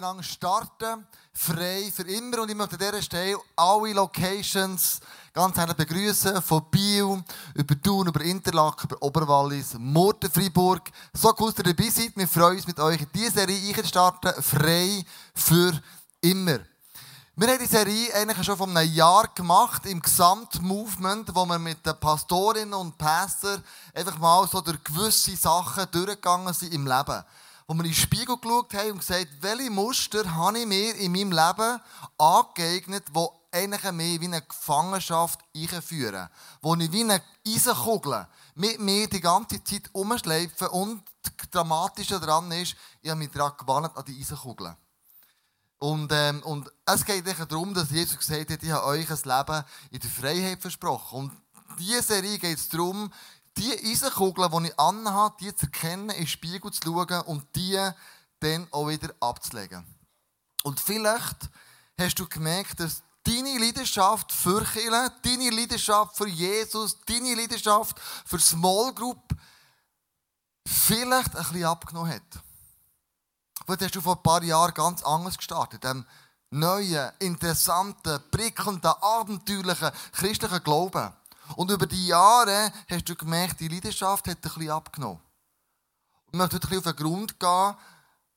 miteinander starten, frei für immer. Und ich möchte an dieser Stelle alle Locations ganz herzlich begrüßen, von Biel, über Thun, über Interlaken, über Oberwallis, Murten, Freiburg. So cool, dass ihr dabei seid. Wir freuen uns mit euch in diese Serie einzustarten, frei für immer. Wir haben die Serie eigentlich schon vor einem Jahr gemacht, im Gesamtmovement, wo wir mit den Pastorinnen und Pastor einfach mal so durch gewisse Sachen durchgegangen sind im Leben. Wo wir in den Spiegel geschaut haben und gesagt, welche Muster habe ich mir in meinem Leben angeeignet, die eigentlich mehr wie eine Gefangenschaft einführen. Wo ich wie eine Eisenkugel mit mir die ganze Zeit umschleife und das Dramatische daran ist, ich habe mich daran gewandt an die Eisenkugel. Und, ähm, und es geht darum, dass Jesus gesagt hat, ich habe euch ein Leben in der Freiheit versprochen. Und diese Serie geht es darum, die Eisenkugeln, die ich anhabe, die zu erkennen, in den Spiegel zu schauen und die dann auch wieder abzulegen. Und vielleicht hast du gemerkt, dass deine Leidenschaft für Kirche, deine Leidenschaft für Jesus, deine Leidenschaft für Small Group vielleicht ein bisschen abgenommen hat. Vielleicht hast du vor ein paar Jahren ganz anders gestartet. Dem neuen, interessanten, prickelnden, abenteuerlichen christlichen Glauben. Und über die Jahre hast du gemerkt, die Leidenschaft hat ein bisschen abgenommen. Und ich möchte heute ein bisschen auf den Grund gehen,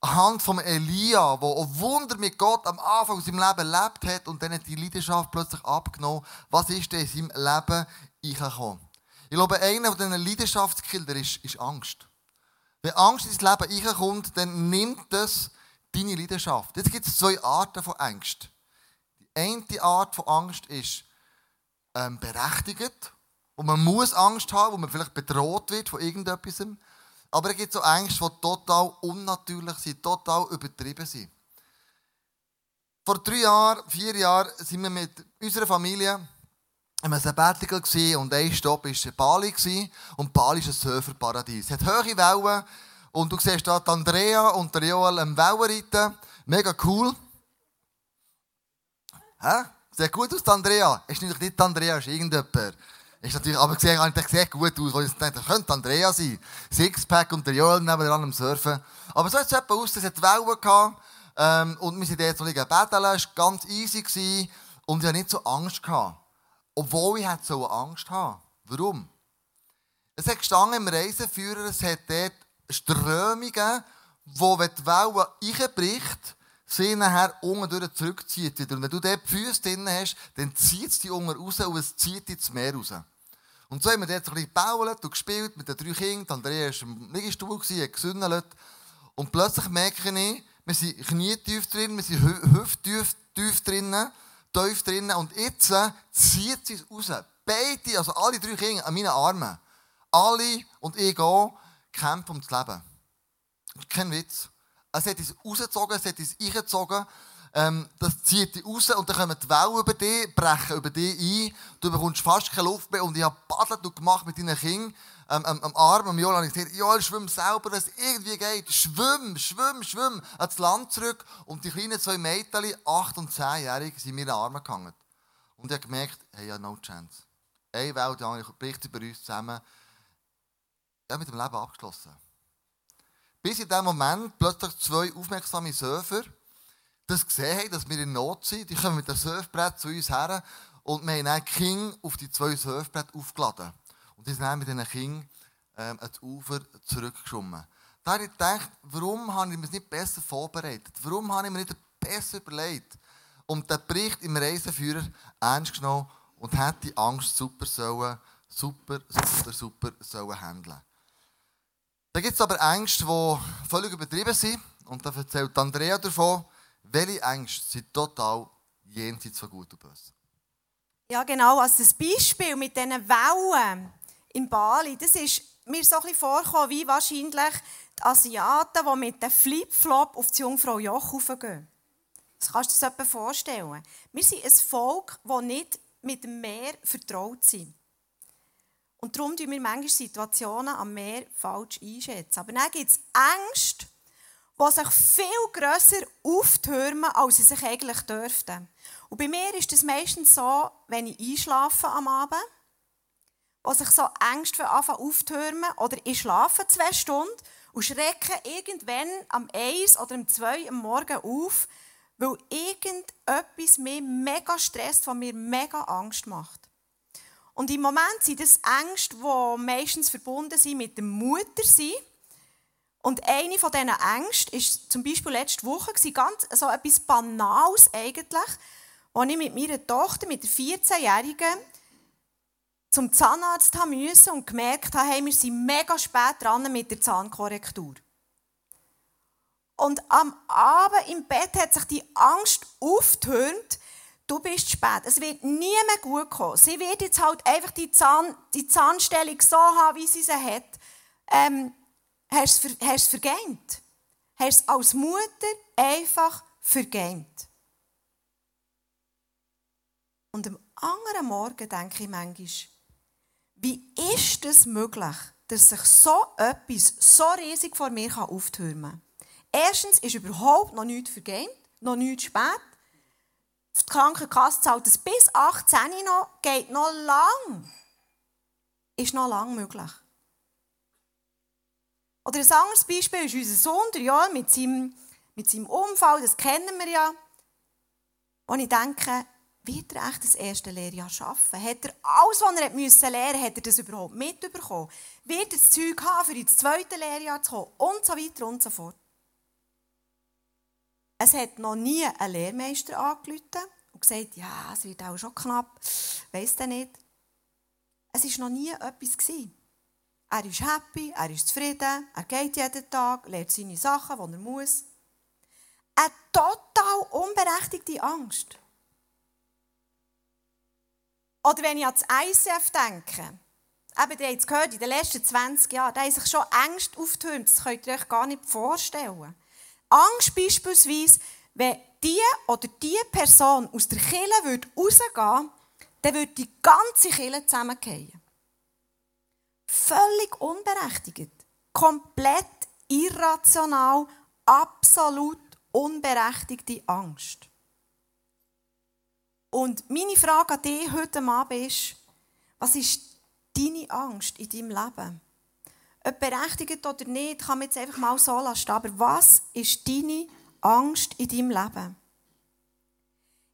anhand von Elia, der ein Wunder mit Gott am Anfang seines Lebens erlebt hat und dann hat die Leidenschaft plötzlich abgenommen. Was ist denn in seinem Leben eingekommen? Ich glaube, einer von diesen Leidenschaftskildern ist, ist Angst. Wenn Angst ins Leben reinkommt, dann nimmt das deine Leidenschaft. Jetzt gibt es zwei Arten von Angst. Die eine Art von Angst ist ähm, berechtigt, wo man muss Angst haben, wo man vielleicht bedroht wird von irgendetwas. Aber es gibt so Ängste, die total unnatürlich sind, total übertrieben sind. Vor drei Jahren, vier Jahren sind wir mit unserer Familie ein Sabbatical und ein Stopp war Bali. Und Bali ist ein Surferparadies. Es hat hohe Wellen und du siehst da Andrea und Joel am Wellenreiten. Mega cool. Hä? Sieht gut aus, Andrea. Ist natürlich nicht Andrea, ist irgendjemand. Ist natürlich, aber gesehen, ich sieht gut aus, weil ich dachte, das könnte Andrea sein. Sixpack und der Joel nebenan am Surfen. Aber so sieht es etwa aus, es hat Wellen gehabt. Ähm, und wir sind dort so liegen betteln, es war ganz easy gewesen, und ich hatte nicht so Angst. Gehabt. Obwohl ich so Angst hatte. Warum? Es hat gestanden im Reiseführer, es hat dort Strömungen, wo, wenn die Welle reinbricht, sie nachher unten durch zurückzieht. Und wenn du dort die Füße drin hast, dann zieht es die unten raus und es zieht ins Meer raus. Und so haben wir dort ein bisschen gebaut und gespielt mit den drei Kindern. Andrea war im Liegestuhl, hat gesündelt. Und plötzlich merke ich, wir sind knietief drin, wir sind hüfttief tief drin tief drin. Und jetzt zieht sie es raus. Beide, also alle drei Kinder an meinen Armen. Alle und ich gehen, kämpfen ums Leben. Kein Witz. Es hat uns rausgezogen, es hat uns eingezogen. Ähm, das zieht dich raus und dann kommen die Wellen über dich, brechen über dich ein. Du bekommst fast keine Luft mehr. Und ich habe Paddelt gemacht mit deinen Kindern ähm, am, Arm. Am Joel habe ich gesagt, Joel, schwimm selber, wenn es irgendwie geht. Schwimm, schwimm, schwimm. Ans Land zurück. Und die kleinen zwei Mädchen, 8 und 10-jährig, sind mir in den Armen gehangen. Und ich habe gemerkt, hey, ja, no chance. Eine Welt, die andere bricht über uns zusammen. Ich habe mit dem Leben abgeschlossen. Bis in dem Moment plötzlich zwei aufmerksame Surfer das gesehen haben, dass wir in Not sind. Die kommen mit dem Surfbrett zu uns her und wir haben dann King auf die zwei Surfbretter aufgeladen. Und die sind dann mit diesen Kindern ähm, ans Ufer zurückgeschwommen. Da habe ich gedacht, warum habe ich mir nicht besser vorbereitet? Warum habe ich mir nicht besser überlegt? Und der Bericht im Reiseführer ernst genommen und hat die Angst super sollen, super, super, super sollen handeln. Da gibt es aber Ängste, die völlig übertrieben sind. Und da erzählt Andrea davon, welche Ängste sind total jenseits von Gut und Böse. Ja, genau. Also das Beispiel mit diesen Wellen in Bali, das ist mir so ein bisschen vorgekommen, wie wahrscheinlich die Asiaten, die mit dem Flipflop auf die Jungfrau Joch raufgehen. Das kannst du dir das vorstellen. Wir sind ein Volk, das nicht mit dem Meer vertraut ist. Und darum tun wir manchmal Situationen am Meer falsch einschätzen. Aber dann gibt es Ängste, die sich viel grösser auftürmen, als sie sich eigentlich dürften. Und bei mir ist es meistens so, wenn ich einschlafe am Abend, wo sich so Ängste anfangen auftürmen, oder ich schlafe zwei Stunden und schrecken irgendwann am 1 oder am 2 am Morgen auf, weil irgendetwas mir mega stresst, was mir mega Angst macht. Und im Moment sind das Ängste, die meistens verbunden sind mit dem Muttersein. Und eine von diesen Ängsten war zum Beispiel letzte Woche, ganz so etwas Banales eigentlich, als ich mit meiner Tochter, mit der 14-Jährigen, zum Zahnarzt müssen und gemerkt habe, hey, wir sind mega spät dran mit der Zahnkorrektur. Und am Abend im Bett hat sich die Angst aufgetürmt, du bist spät. Es wird nie mehr gut kommen. Sie wird jetzt halt einfach die, Zahn, die Zahnstellung so haben, wie sie sie hat. Ähm, hast du es vergeint? Hast es als Mutter einfach vergeint? Und am anderen Morgen denke ich manchmal, wie ist es möglich, dass sich so etwas so riesig vor mir auftürmen kann? Erstens ist überhaupt noch nichts vergeben, noch nichts spät. Die Krankenkasse zahlt es bis 18 noch, geht noch lang. Ist noch lang möglich. Oder ein anderes Beispiel ist unser Sohn, der Joel, mit seinem, mit seinem Unfall, das kennen wir ja. Und ich denke, wird er echt das erste Lehrjahr schaffen? Hat er alles, was er müssen lernen musste, hat er das überhaupt mitbekommen? Wird er das Zeug haben, für ins zweite Lehrjahr zu kommen? Und so weiter und so fort. Es hat noch nie ein Lehrmeister angerufen und gesagt, ja, es wird auch schon knapp, weiss der nicht. Es war noch nie etwas. Gewesen. Er ist happy, er ist zufrieden, er geht jeden Tag, lernt seine Sachen, die er muss. Eine total unberechtigte Angst. Oder wenn ich an das ICF denke, eben, ihr habt es gehört, in den letzten 20 Jahren, da haben sich schon Ängste aufgetürmt, das könnt ihr euch gar nicht vorstellen. Angst beispielsweise, wenn die oder die Person aus der Kille würde rausgehen dann würde die ganze Kille zusammengehen. Völlig unberechtigt. Komplett irrational, absolut unberechtigte Angst. Und meine Frage an dich heute Abend ist, was ist deine Angst in deinem Leben? Ob berechtigt oder nicht, kann man jetzt einfach mal so lassen. Aber was ist deine Angst in deinem Leben?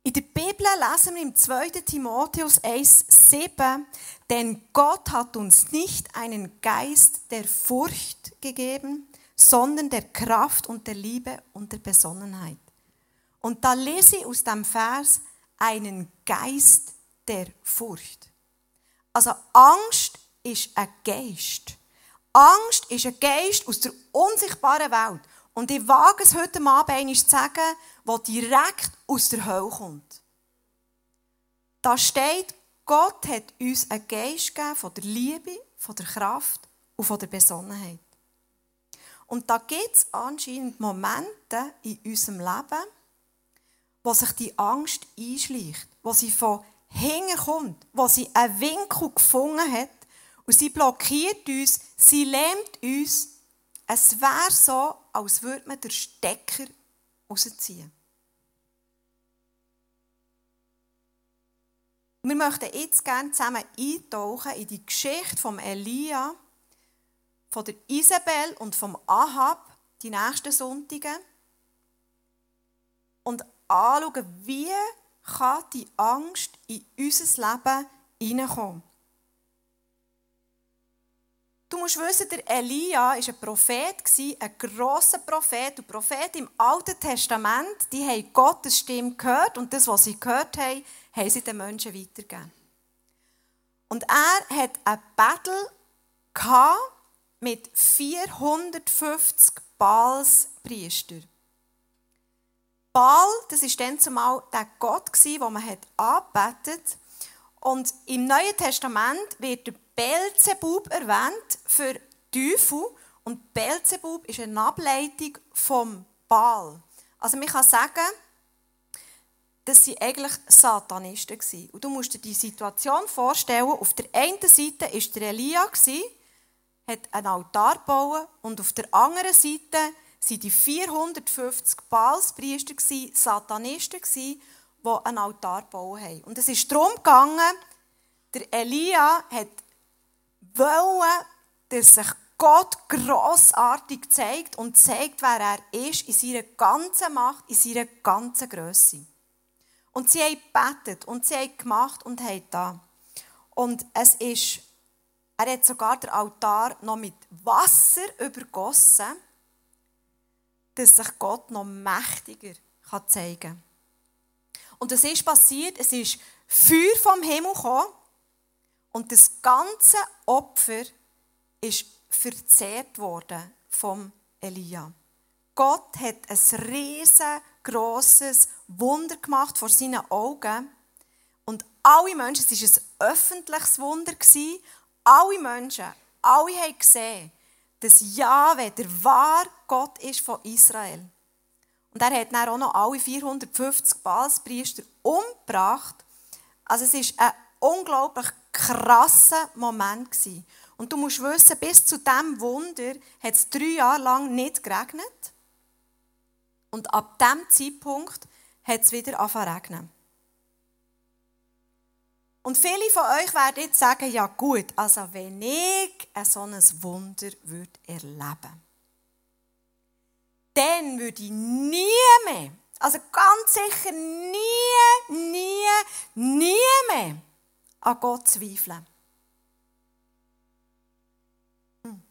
In der Bibel lesen wir im 2. Timotheus 1,7, denn Gott hat uns nicht einen Geist der Furcht gegeben, sondern der Kraft und der Liebe und der Besonnenheit. Und da lese ich aus dem Vers, einen Geist der Furcht. Also Angst ist ein Geist. Angst ist ein Geist aus der unsichtbaren Welt. Und ich wage es heute Abend einmal zu sagen, der direkt aus der Hölle kommt. Da steht, Gott hat uns einen Geist gegeben von der Liebe, von der Kraft und von der Besonnenheit. Und da gibt es anscheinend Momente in unserem Leben, wo sich die Angst einschleicht, wo sie von hinten kommt, wo sie einen Winkel gefunden hat und sie blockiert uns, sie lähmt uns. Es wäre so, als würde man den Stecker rausziehen. Wir möchten jetzt gerne zusammen eintauchen in die Geschichte von Elia, von der Isabel und vom Ahab, die nächsten Sonntage. Und anschauen, wie kann die Angst in unser Leben hineinkommen. Du musst wissen, der Elia war ein Prophet, ein grosser Prophet. Und Propheten im Alten Testament, die haben Gottes Stimme gehört und das, was sie gehört haben, haben sie den Menschen weitergegeben. Und er hat ein Battle mit 450 Balspriestern. Baal, das war dann zumal der Gott, den man angebetet hat. Und im Neuen Testament wird der Belzebub erwähnt für Teufel. Und Belzebub ist eine Ableitung vom Baal. Also man kann sagen, dass sie eigentlich Satanisten waren. Und du musst dir die Situation vorstellen, auf der einen Seite war der Elia, hat einen Altar gebaut und auf der anderen Seite waren die 450 Balspriester, Satanisten, die einen Altar gebaut haben. Und es ist darum gegangen, der Elia wollte, dass sich Gott grossartig zeigt und zeigt, wer er ist, in seiner ganzen Macht, in seiner ganzen Größe. Und sie haben gebetet und sie haben gemacht und haben da. Und es ist, er hat sogar den Altar noch mit Wasser übergossen, dass sich Gott noch mächtiger zeigen kann. Und es ist passiert, es ist Feuer vom Himmel gekommen und das ganze Opfer ist verzehrt worden vom Elia. Gott hat ein riesengroßes Wunder gemacht vor seinen Augen. Und alle Menschen, es war ein öffentliches Wunder, alle Menschen, alle haben gesehen, dass Jahwe der wahre Gott ist von Israel. Und er hat dann auch noch alle 450 Balspriester umgebracht. Also es war ein unglaublich krasser Moment. Gewesen. Und du musst wissen, bis zu diesem Wunder hat es drei Jahre lang nicht geregnet. Und ab diesem Zeitpunkt hat es wieder angefangen regnen. Und viele von euch werden jetzt sagen, ja gut, also wenn ich ein solches Wunder würde erleben dann würde ich nie mehr, also ganz sicher nie, nie, nie mehr an Gott zweifeln. Hm.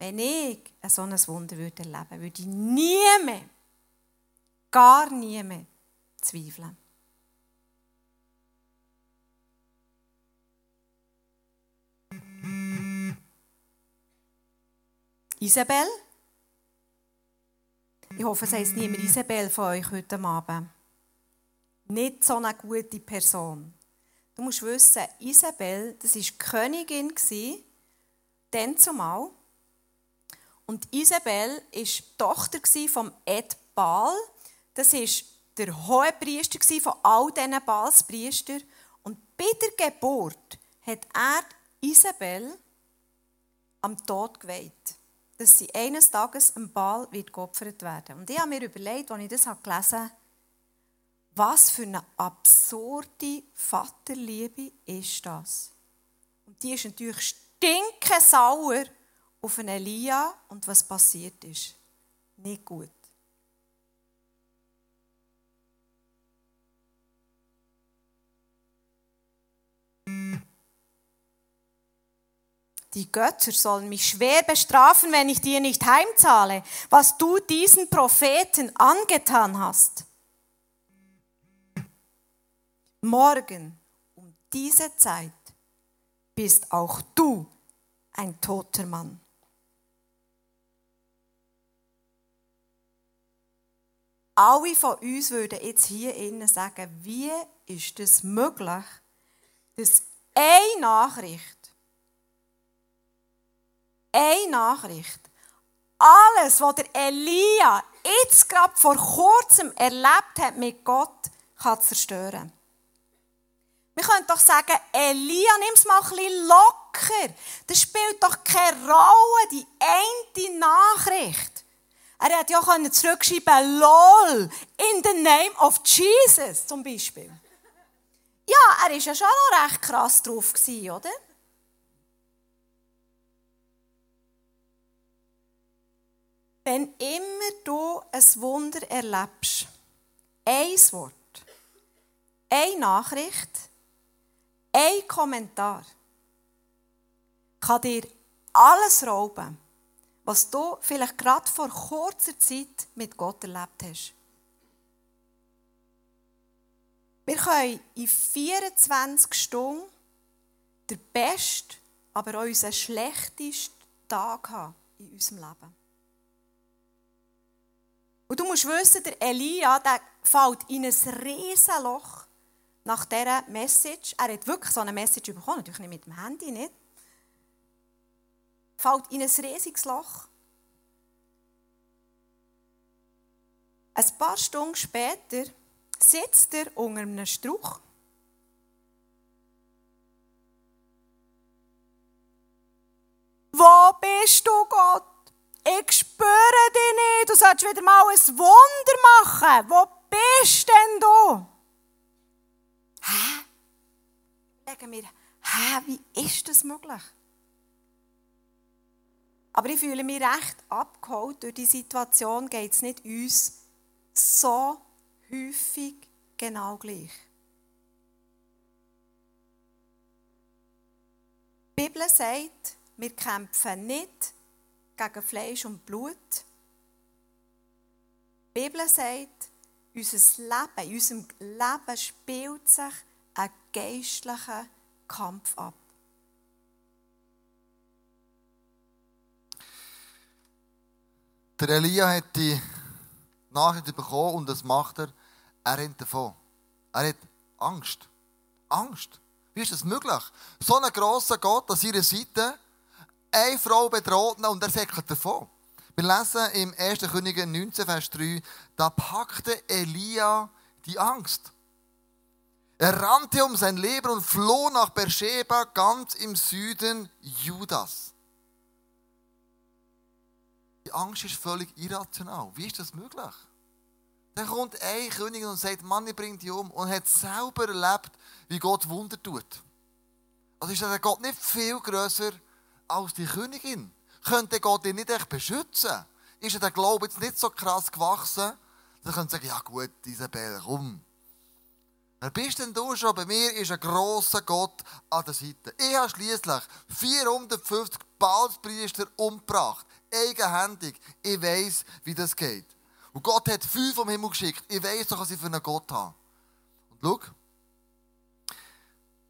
Wenn ich ein solches Wunder würde erleben würde, ich nie mehr, gar nie mehr zweifeln. Isabel? Ich hoffe, es heisst niemand Isabel von euch heute Abend. Nicht so eine gute Person. Du musst wissen, Isabel, das war Königin, dann zumal. Und Isabel war die Tochter von Ed Baal. Das war der Hohepriester von all diesen Balspriestern. Und bei der Geburt hat er Isabel am Tod geweiht dass sie eines Tages am Ball wird geopfert werden. Und ich habe mir überlegt, als ich das gelesen habe, was für eine absurde Vaterliebe ist das? Und die ist natürlich stinkesauer auf einen Elia und was passiert ist. Nicht gut. Die Götter sollen mich schwer bestrafen, wenn ich dir nicht heimzahle, was du diesen Propheten angetan hast. Morgen um diese Zeit bist auch du ein toter Mann. Alle von uns würden jetzt hier innen sagen, wie ist es möglich, dass eine Nachricht eine Nachricht. Alles, was der Elia jetzt gerade vor kurzem erlebt hat mit Gott, kann zerstören. Wir können doch sagen, Elia, nimm es mal ein locker. Das spielt doch keine Rolle, die eine Nachricht. Er hätte ja zurückschreiben LOL, in the name of Jesus zum Beispiel. Ja, er war ja schon noch recht krass drauf, oder? Wenn immer du ein Wunder erlebst, ein Wort, eine Nachricht, ein Kommentar, kann dir alles rauben, was du vielleicht gerade vor kurzer Zeit mit Gott erlebt hast. Wir können in 24 Stunden den besten, aber auch unseren schlechtesten Tag haben in unserem Leben. Und du musst wissen, der Elia, der fällt in ein riesen Loch nach dieser Message. Er hat wirklich so eine Message bekommen, natürlich nicht mit dem Handy, nicht. Fällt in ein riesiges Loch. Ein paar Stunden später sitzt er unter einem Strauch. Wo bist du, Gott? Ich spüre dich nicht. Du sollst wieder mal ein Wunder machen. Wo bist denn du? Hä? Überlegen wir, hä, wie ist das möglich? Aber ich fühle mich recht abgeholt durch die Situation, geht es nicht uns so häufig genau gleich. Die Bibel sagt, wir kämpfen nicht gegen Fleisch und Blut. Die Bibel sagt, unser Leben, in unserem Leben spielt sich ein geistlicher Kampf ab. Der Elia hat die Nachricht bekommen und das macht er. Er rennt davon. Er hat Angst. Angst. Wie ist das möglich? So ein grosser Gott an seiner Seite, eine Frau bedroht und er säckelt davon. Wir lesen im 1. Könige 19, Vers 3, da packte Elia die Angst. Er rannte um sein Leben und floh nach Beersheba, ganz im Süden Judas. Die Angst ist völlig irrational. Wie ist das möglich? Dann kommt ein König und sagt, Mann, ich bringe dich um. Und hat selber erlebt, wie Gott Wunder tut. Also ist der Gott nicht viel größer als die Königin? Könnte Gott ihn nicht echt beschützen? Ist der Glaube jetzt nicht so krass gewachsen? Dann könnte sagen, ja gut, Isabel, komm. Wer bist denn du schon? Bei mir ist ein grosser Gott an der Seite. Ich habe schließlich 450 Baalspriester umgebracht. Eigenhändig. Ich weiß, wie das geht. Und Gott hat fünf vom Himmel geschickt. Ich weiß doch, was ich für einen Gott habe. Und schau,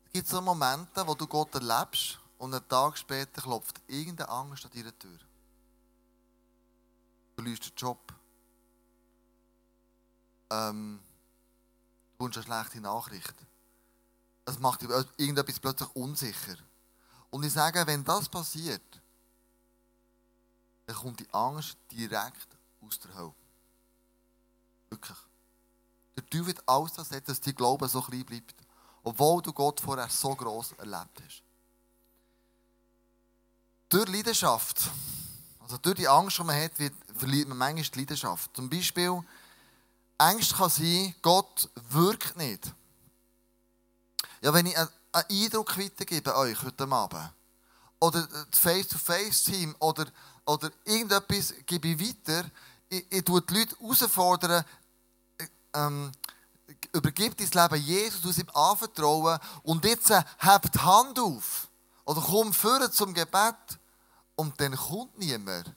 es gibt so Momente, wo du Gott erlebst und einen Tag später klopft irgendeine Angst an deiner Tür. Du verlierst den Job. Ähm, du wünschst eine schlechte Nachricht. Es macht irgendetwas plötzlich unsicher. Und ich sage, wenn das passiert, dann kommt die Angst direkt aus der Hölle. Wirklich. Der Teufel wird alles das dass dein Glaube so klein bleibt. Obwohl du Gott vorher so gross erlebt hast. Durch Leidenschaft, also durch die Angst, die man hat, verliert man manchmal die Leidenschaft. Zum Beispiel, Angst kann sein, Gott wirkt nicht. Ja, wenn ich einen Eindruck weitergebe euch heute Abend, oder das Face-to-Face-Team, oder, oder irgendetwas gebe ich weiter, ich, ich tue die Leute herausfordern, ähm, übergib dein Leben Jesus, du ihm anvertrauen und jetzt äh, habt die Hand auf oder komm führen zum Gebet und dann kommt niemand.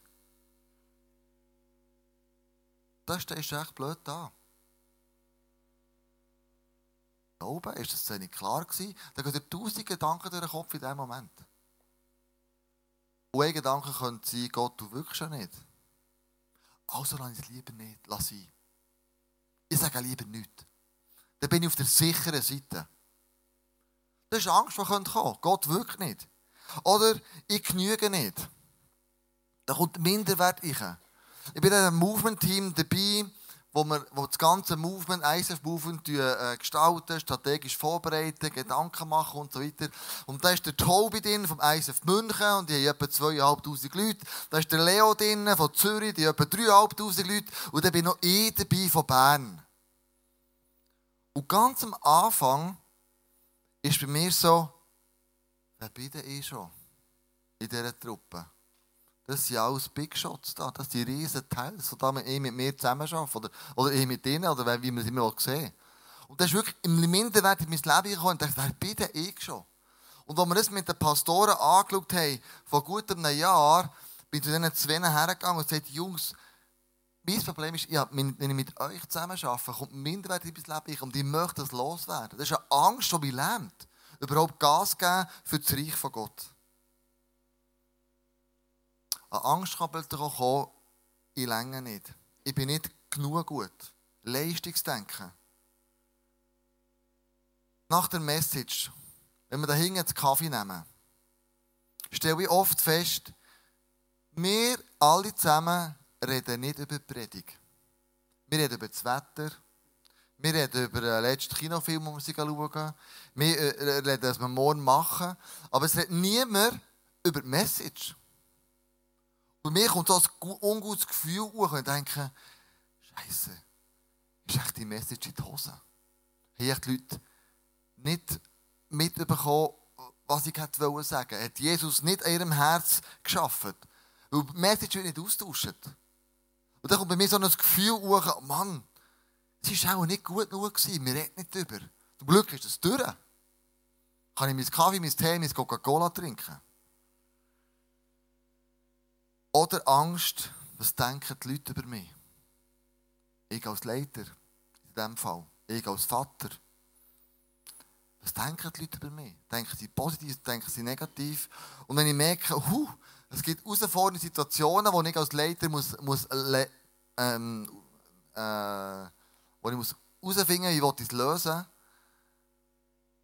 Da stehst du echt blöd da. Da oben ist das nicht klar gewesen. Da gehen dir tausend Gedanken durch den Kopf in diesem Moment. Und ein Gedanke könnte sein, Gott, du wirkst ja nicht. Also lass es lieber nicht, lass ihn. Ich sage lieber nichts. Dann bin ich auf der sicheren Seite. Das ist Angst, die kommen könnte. Gott wirkt nicht. Oder ich genüge nicht. Da kommt Minderwert rein. Ich bin in einem Movement-Team dabei, wo wir wo das ganze Movement, ISF-Movement äh, gestalten, strategisch vorbereiten, Gedanken machen und so weiter. Und da ist der Tobi drin vom ISF München und die haben etwa 2'500 Leute. Da ist der Leo drin von Zürich, die haben etwa 3'500 Leute. Und dann bin noch ich dabei von Bern. Und ganz am Anfang ist bei mir so, wer bin denn ich schon in dieser Truppe? Das sind alles Big Shots da, das sind riesen Teile, da ich mit mir zusammenarbeite oder, oder ich mit ihnen oder wie man es immer sehen Und das ist wirklich im Minderwert in mein Leben gekommen und dachte, wer bin denn ich schon? Und als wir das mit den Pastoren angeschaut haben, vor gut einem Jahr, bin ich zu diesen zwei hergegangen und gesagt, Jungs, mein Problem ist, ja, wenn ich mit euch zusammen arbeite, kommt Minderwert in mein Leben und ich möchte das loswerden. Das ist eine Angst, die mich lähmt. Überhaupt Gas geben für das Reich von Gott. Eine Angst kann plötzlich kommen, ich länge nicht. Ich bin nicht genug gut. Leistungsdenken. Nach der Message, wenn wir da hinten den Kaffee nehmen, stelle ich oft fest, wir alle zusammen reden nicht über die Predigt. Wir reden über das Wetter. Wir reden über den letzten Kinofilm, den wir schauen. Wir äh, reden, was wir morgen machen. Aber es redet niemand über die Message. Bei mir kommt so ein ungutes Gefühl hoch und denke, Scheiße, ist echt die Message in die Hose? Haben die Leute nicht mitbekommen, was ich hätte sagen wollte? Hat Jesus nicht in ihrem Herz geschaffen? Weil die Message wird nicht austauscht. Und dann kommt bei mir so ein Gefühl hoch, Mann, es war auch nicht gut genug, wir reden nicht drüber. Zum Glück ist das durch. Kann ich meinen Kaffee, meinen Tee, mein Coca-Cola trinken? Oder Angst, was denken die Leute über mich? Ich als Leiter, in diesem Fall. Ich als Vater. Was denken die Leute über mich? Denken sie positiv, denken sie negativ? Und wenn ich merke, huh, es gibt herausfordernde Situationen, wo ich als Leiter muss, muss, ähm, äh, wo ich muss herausfinden ich es lösen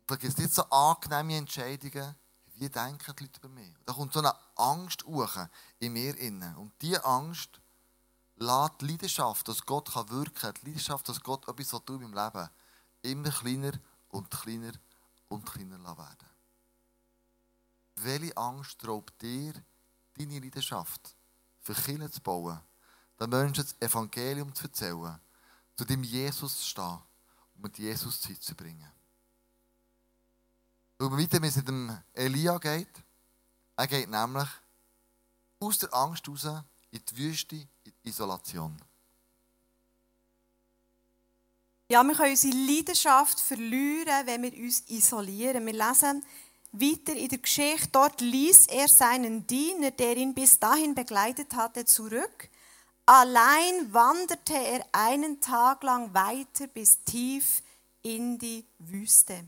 Da gibt es nicht so angenehme Entscheidungen. Wie denken die Leute über mich? Da kommt so eine Angst hoch in mir innen. Und diese Angst lässt die Leidenschaft, dass Gott wirken kann, die Leidenschaft, dass Gott etwas tun in meinem Leben, immer kleiner und kleiner und kleiner werden. Welche Angst raubt dir deine Leidenschaft, für Kinder zu bauen, den Menschen das Evangelium zu erzählen, zu dem Jesus zu stehen und mit Jesus Zeit zu bringen? Schauen wir weiter, wie es mit dem Elia geht. Er geht nämlich aus der Angst raus in die Wüste, in die Isolation. Ja, wir können unsere Leidenschaft verlieren, wenn wir uns isolieren. Wir lesen weiter in der Geschichte, dort ließ er seinen Diener, der ihn bis dahin begleitet hatte, zurück. Allein wanderte er einen Tag lang weiter bis tief in die Wüste.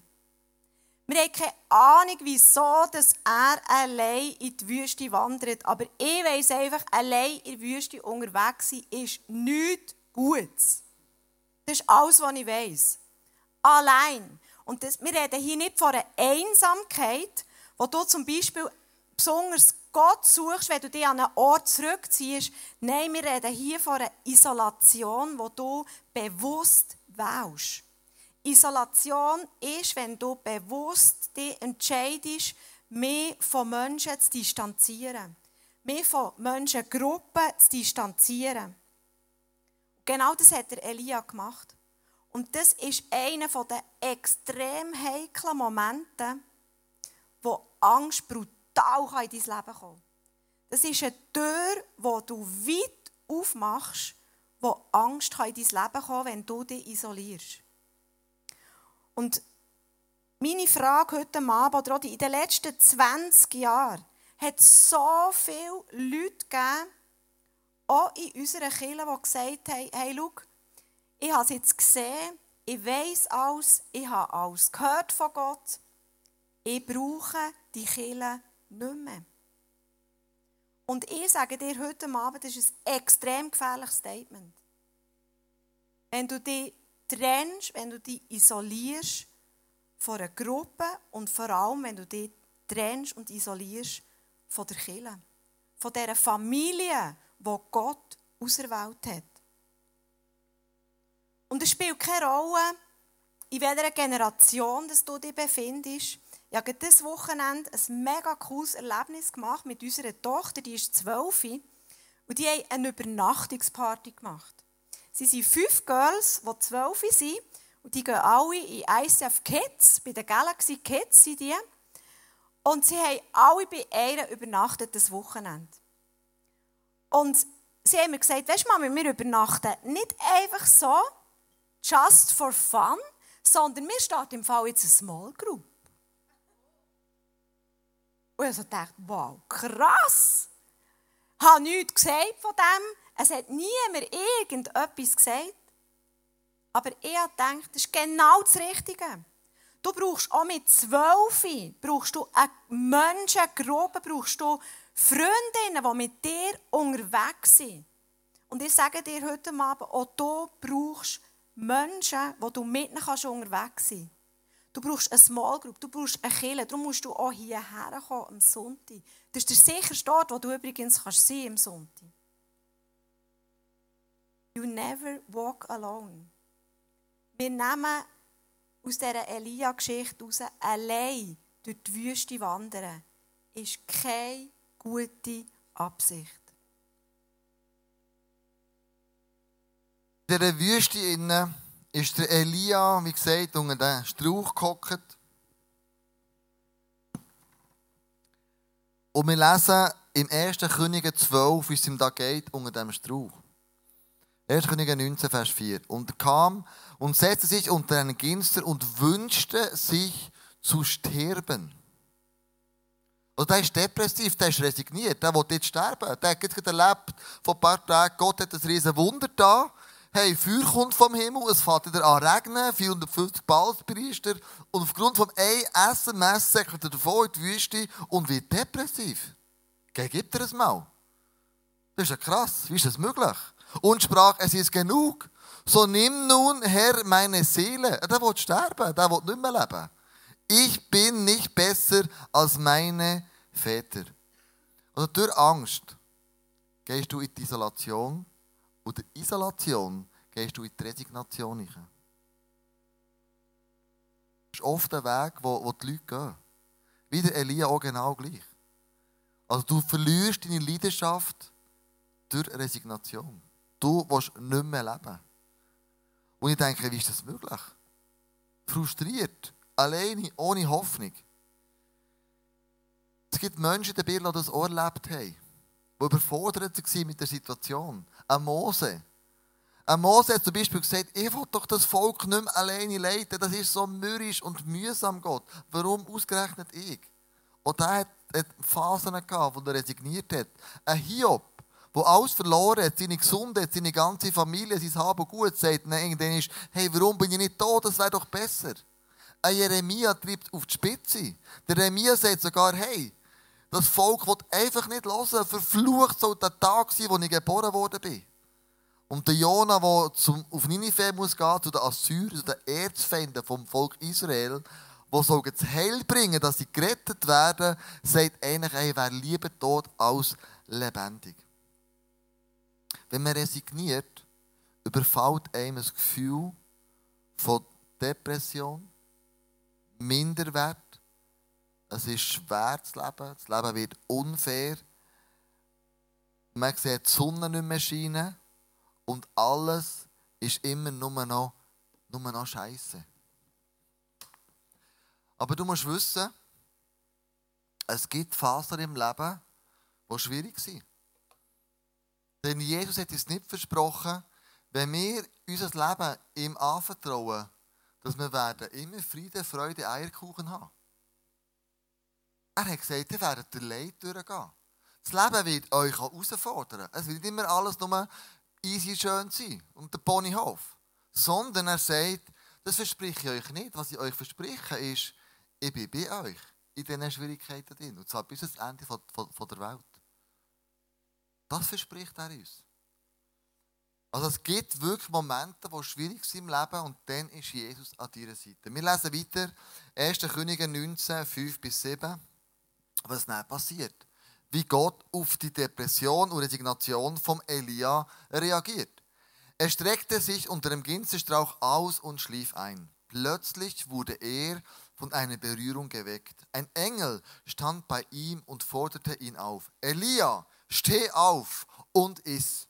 Wir haben keine Ahnung, wieso dass er allein in die Wüste wandert. Aber ich weiß einfach, allein in der Wüste unterwegs sein ist nichts Gutes. Das ist alles, was ich weiß. Allein. Und das, wir reden hier nicht von einer Einsamkeit, wo du zum Beispiel besonders Gott suchst, wenn du dich an einen Ort zurückziehst. Nein, wir reden hier von einer Isolation, wo du bewusst wählst. Isolation ist, wenn du bewusst dich entscheidest, mehr von Menschen zu distanzieren. Mehr von Menschengruppen zu distanzieren. Genau das hat der Elia gemacht. Und das ist einer der extrem heiklen Momente, wo Angst brutal in dein Leben kommen. Das ist eine Tür, wo du weit aufmachst, wo Angst in dein Leben kommen kann, wenn du dich isolierst. Und meine Frage heute Abend, oder in den letzten 20 Jahren, hat es so viele Leute gegeben, auch in unserer Kirche, die gesagt haben, hey, schau, ich habe es jetzt gesehen, ich weiß alles, ich habe alles gehört von Gott, ich brauche die Kirche nicht mehr. Und ich sage dir heute Abend, das ist ein extrem gefährliches Statement. Wenn du dich trennst, wenn du dich isolierst von einer Gruppe und vor allem, wenn du dich trennst und isolierst von der Kirche, von dieser Familie, die Gott auserwählt hat. Und es spielt keine Rolle, in welcher Generation dass du dich befindest. Ich habe dieses Wochenende ein mega cooles Erlebnis gemacht mit unserer Tochter, die ist zwölf, und die haben eine Übernachtungsparty gemacht. Sie sind fünf Girls, die zwölf sind. Und die gehen alle in ICF Kids, bei den Galaxy Kids sind die. Und sie haben alle bei einer übernachtet das Wochenende. Und sie haben mir gesagt, weißt du, Mami, wir übernachten nicht einfach so, just for fun, sondern wir starten im Fall jetzt eine Small Group. Und ich dachte, wow, krass. Ich habe nichts gesagt von dem. Es hat niemand irgendetwas gesagt. Aber ich habe das ist genau das Richtige. Du brauchst auch mit zwölf, brauchst du eine Menschengruppe, brauchst du Freundinnen, die mit dir unterwegs sind. Und ich sage dir heute Abend, auch du brauchst Menschen, die du mit ihnen unterwegs sein Du brauchst eine Small Group, du brauchst eine Kirche, darum musst du auch hierher kommen am Sonntag. Das ist der sicherste Ort, wo du übrigens kannst sein am Sonntag. You never walk alone. Wir nehmen aus dieser Elia-Geschichte heraus, allein durch die Wüste wandern, ist keine gute Absicht. In dieser Wüste innen ist der Elia, wie gesagt, unter den Strauch gehockt. Und wir lesen im 1. Könige 12, wie es ihm da geht, unter dem Strauch. 1. Könige 19, Vers 4. Und er kam und setzte sich unter einen Ginster und wünschte sich zu sterben. Also der ist depressiv, der ist resigniert, der will jetzt sterben. Der hat gerade erlebt, vor ein paar Tagen, Gott hat ein riesen Wunder da. Hey, Feuer kommt vom Himmel, es fängt wieder an regnen, 450 Balspriester. Und aufgrund von einem SMS säckelt er davon in die Wüste und wird depressiv. Geh, gib dir das mal. Das ist ja krass, wie ist das möglich? Und sprach, es ist genug. So nimm nun, Herr, meine Seele. Der will sterben, der will nicht mehr leben. Ich bin nicht besser als meine Väter. Also durch Angst gehst du in die Isolation und der Isolation gehst du in die Resignation hinein. Das ist oft der Weg, wo, wo die Leute gehen. Wie der Elia auch genau gleich. Also du verlierst deine Leidenschaft durch Resignation. Du willst nicht mehr leben. Und ich denke, wie ist das möglich? Frustriert, alleine, ohne Hoffnung. Es gibt Menschen die das auch erlebt haben, die überfordert waren mit der Situation. Ein Mose. Ein Mose hat zum Beispiel gesagt, ich will doch das Volk nicht mehr alleine leiten, das ist so mürrisch und mühsam, Gott. Warum ausgerechnet ich? Und er hat, hat Phasen gehabt, wo er resigniert hat. Ein Hiob, wo alles verloren hat, seine Gesundheit, seine ganze Familie, sein Hab Gut, sagt dann irgendwann ist, hey, warum bin ich nicht da, das wäre doch besser. Ein Jeremia treibt auf die Spitze. Der Jeremia sagt sogar, hey, das Volk wird einfach nicht hören. Verflucht soll der Tag sein, wo ich geboren worden bin. Und der Jona, der zum, auf Ninive muss gehen, zu den Assyrern, zu den Erzfeinden vom Volk Israel, wo soll das Heil bringen, dass sie gerettet werden, sagt eigentlich, er wäre lieber tot als lebendig. Wenn man resigniert, überfällt einem das Gefühl von Depression, Minderwert. Es ist schwer zu leben. Das Leben wird unfair. Man sieht die Sonne nicht mehr scheinen. Und alles ist immer nur noch, nur noch Scheiße. Aber du musst wissen, es gibt Phasen im Leben, die schwierig sind. Denn Jesus hat uns nicht versprochen, wenn wir unser Leben ihm anvertrauen, dass wir werden immer Friede, Freude, Eierkuchen haben. Er hat gesagt, ihr werdet der Leid durchgehen. Das Leben wird euch herausfordern. Es wird nicht immer alles nur easy schön sein und der Ponyhof. Sondern er sagt, das verspreche ich euch nicht. Was ich euch verspreche ist, ich bin bei euch in diesen Schwierigkeiten drin. Und zwar bis ans Ende von, von, von der Welt. Das verspricht er uns. Also es gibt wirklich Momente, die schwierig sind im Leben und dann ist Jesus an deiner Seite. Wir lesen weiter 1. Könige 19, 5 bis 7, was dann passiert. Wie Gott auf die Depression und Resignation von Elia reagiert. Er streckte sich unter dem Ginsterstrauch aus und schlief ein. Plötzlich wurde er von einer Berührung geweckt. Ein Engel stand bei ihm und forderte ihn auf. Elia, steh auf und iss.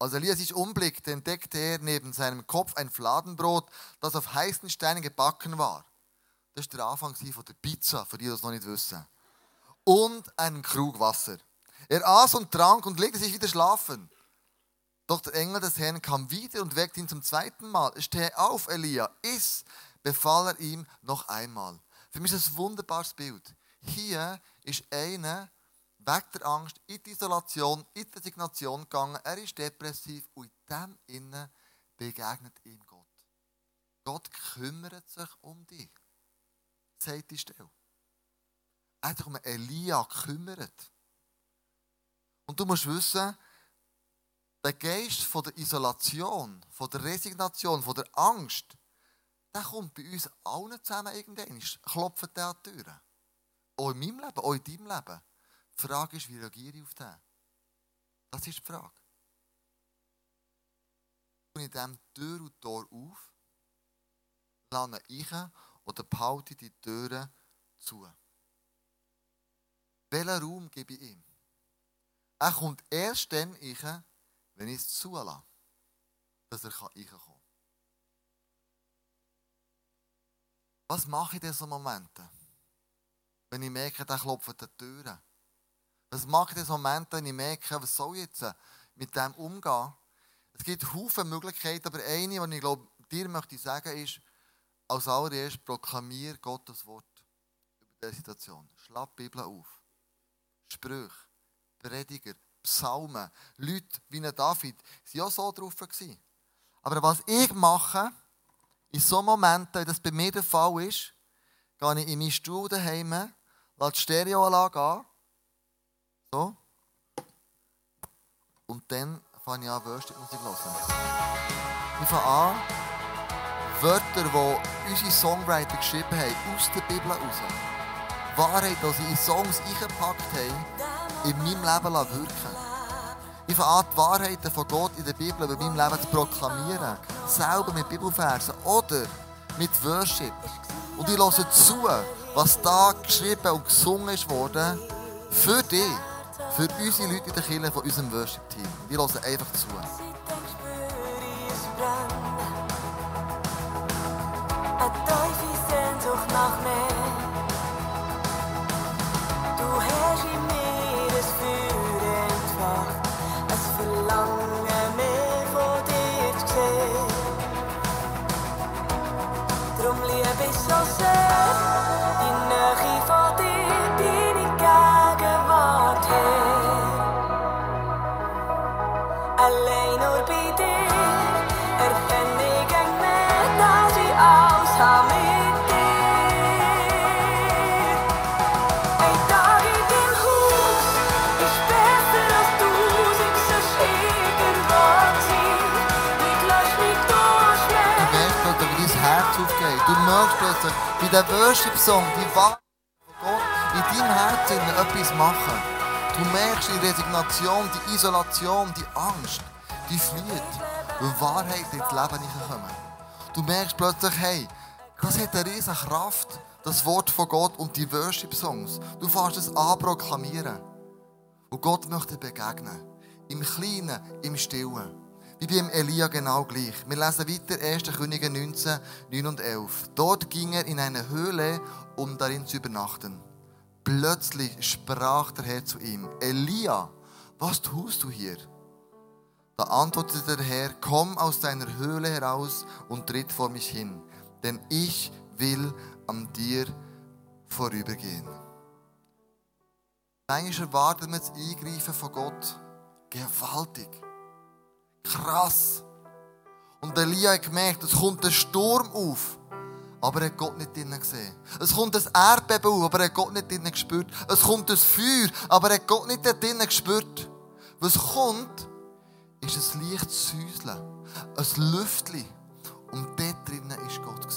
Als Elia sich umblickte, entdeckte er neben seinem Kopf ein Fladenbrot, das auf heißen Steinen gebacken war. Das ist der Anfang von der Pizza, für die, die das noch nicht wissen. Und einen Krug Wasser. Er aß und trank und legte sich wieder schlafen. Doch der Engel des Herrn kam wieder und weckte ihn zum zweiten Mal. Steh auf, Elia, iss, befahl er ihm noch einmal. Für mich ist das ein wunderbares Bild. Hier ist einer, weg der Angst in die Isolation, in die Resignation gegangen. Er ist depressiv und in dem Innen begegnet ihm Gott. Gott kümmert sich um dich. Sagt die Stelle. Er hat sich um Elia gekümmert. Und du musst wissen, der Geist von der Isolation, von der Resignation, von der Angst, der kommt bei uns allen zusammen irgendwann. Klopft der an die Türen. Auch in meinem Leben, auch in deinem Leben. Die Frage ist, wie reagiere ich auf den? Das ist die Frage. Und in diesem Tür und Tor auf, lerne ich oder behalte die Türen zu. Welchen Raum gebe ich ihm? Er kommt erst dann rein, wenn ich es zulasse, dass er reinkommen kann. Was mache ich in diesen Momenten? wenn ich merke, der klopft die Türen? Was mache ich in diesem Moment, wenn ich merke, was soll ich jetzt mit dem umgehen? Es gibt Haufen Möglichkeiten, aber eine, die ich glaube, dir möchte ich sagen, ist, als allererstes proklamier Gottes Wort über diese Situation. Schlag die Bibel auf. Sprüche, Prediger, Psalmen, Leute wie ein David, waren auch so drauf. Aber was ich mache, in so Momenten, wenn das bei mir der Fall ist, gehe ich in meinen Stuhl daheim, lasse die Stereoanlage an, so, und dann fange ich an, Worship-Musik zu hören. Ich fange an, Wörter, die unsere Songwriter geschrieben haben, aus der Bibel heraus. Wahrheit, die sie in Songs eingepackt haben, in meinem Leben wirken Ich fange an, die Wahrheiten von Gott in der Bibel über meinem Leben zu proklamieren. Selber mit Bibelversen oder mit Worship. Und ich höre zu, was da geschrieben und gesungen ist worden, für dich, für unsere Leute in der Kirche von unserem Worship-Team. Ich höre einfach zu. Eine tiefe Sehnsucht nach mehr. Du hast in mir wie der Worship-Song, die Wahrheit von Gott in deinem Herzen etwas machen. Du merkst die Resignation, die Isolation, die Angst, die flieht, weil Wahrheit ins Leben hineinkommen. Du merkst plötzlich, hey, das hat eine riesige Kraft, das Wort von Gott und die Worship-Songs. Du fährst es an proklamieren. Und Gott möchte begegnen. Im Kleinen, im Stillen. Wie beim Elia genau gleich. Wir lesen weiter 1. Könige 19, 9 und 11. Dort ging er in eine Höhle, um darin zu übernachten. Plötzlich sprach der Herr zu ihm, Elia, was tust du hier? Da antwortete der Herr, komm aus deiner Höhle heraus und tritt vor mich hin, denn ich will an dir vorübergehen. Manchmal erwartet man das Eingreifen von Gott gewaltig. Krass. Und Elia hat gemerkt, es kommt ein Sturm auf. Aber er hat Gott nicht drinnen gesehen. Es kommt ein Erdbeben auf, aber er hat Gott nicht drinnen gespürt. Es kommt ein Feuer, aber er hat Gott nicht drinnen gespürt. Was kommt, ist ein leichtes Säuseln, ein Lüftchen. Und dort drinnen war Gott.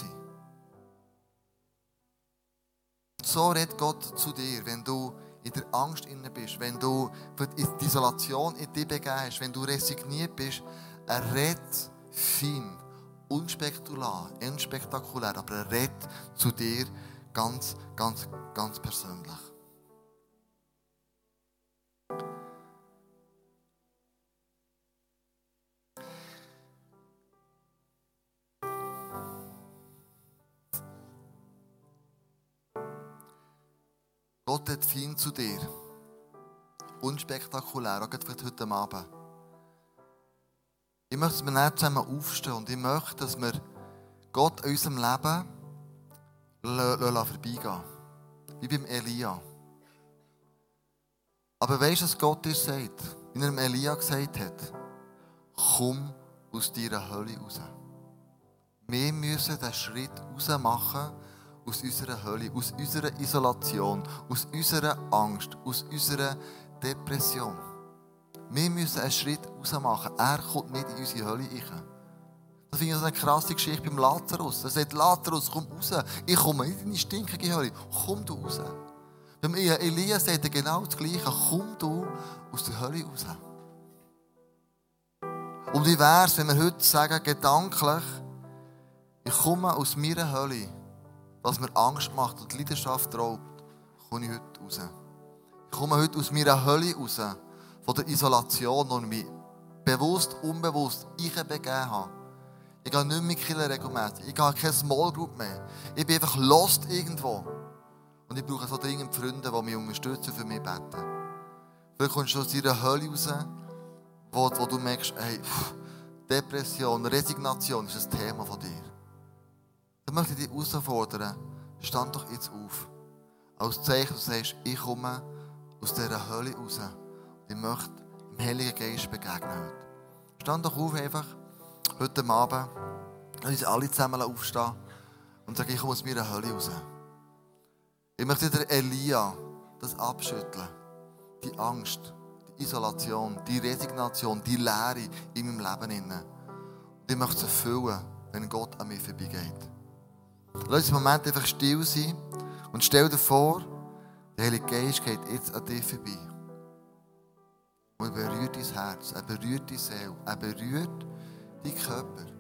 So redet Gott zu dir, wenn du in der Angst inne bist, wenn du in die Isolation in dich begeben hast, wenn du resigniert bist. Er redet fein, unspektakulär, unspektakulär, aber er redet zu dir ganz, ganz, ganz persönlich. Gott hat fein zu dir. Unspektakulär, auch gerade heute Abend. Ich möchte, dass wir nicht zusammen aufstehen und ich möchte, dass wir Gott in unserem Leben vorbeigehen Wie beim Elia. Aber weißt du, was Gott dir sagt? Wie er Elia gesagt hat? Komm aus deiner Hölle raus. Wir müssen den Schritt raus machen aus unserer Hölle, aus unserer Isolation, aus unserer Angst, aus unserer Depression. Wir müssen einen Schritt raus machen. Er kommt nicht in unsere Hölle rein. Das finde ich so eine krasse Geschichte beim Lazarus. Er sagt, Lazarus, komm raus. Ich komme nicht in die stinkige Hölle. Komm du raus. Beim Elia sagt er genau das Gleiche. Komm du aus der Hölle raus. Und wie wäre es, wenn wir heute sagen, gedanklich, ich komme aus meiner Hölle, was mir Angst macht und Leidenschaft raubt, komme ich heute raus. Ich komme heute aus meiner Hölle raus, von der Isolation, ich mich bewusst, unbewusst begeben habe. Ich gehe nicht mehr Killer regelmäßig. Ich gehe keine Small Group mehr. Ich bin einfach lost irgendwo. Und ich brauche so dringend Freunde, die mich unterstützen und für mich beten. Vielleicht kommst du aus deiner Hölle raus, wo, wo du merkst, hey, Depression, Resignation ist ein Thema von dir. Dann möchte ich dich herausfordern, stand doch jetzt auf. Als Zeichen, du sagst, ich komme aus dieser Hölle raus. Und ich möchte im Heiligen Geist begegnen heute. Stand doch auf einfach, heute Abend, und uns alle zusammen aufstehen und sagen, ich komme aus meiner Hölle raus. Ich möchte der Elia das abschütteln. Die Angst, die Isolation, die Resignation, die Leere in meinem Leben. Ich möchte sie füllen, wenn Gott an mir vorbeigeht. Lass uns einen Moment einfach still sein und stell dir vor, der Heilige Geist geht jetzt an dir vorbei. Und er berührt dein Herz, er berührt deine Seele, er berührt deinen Körper.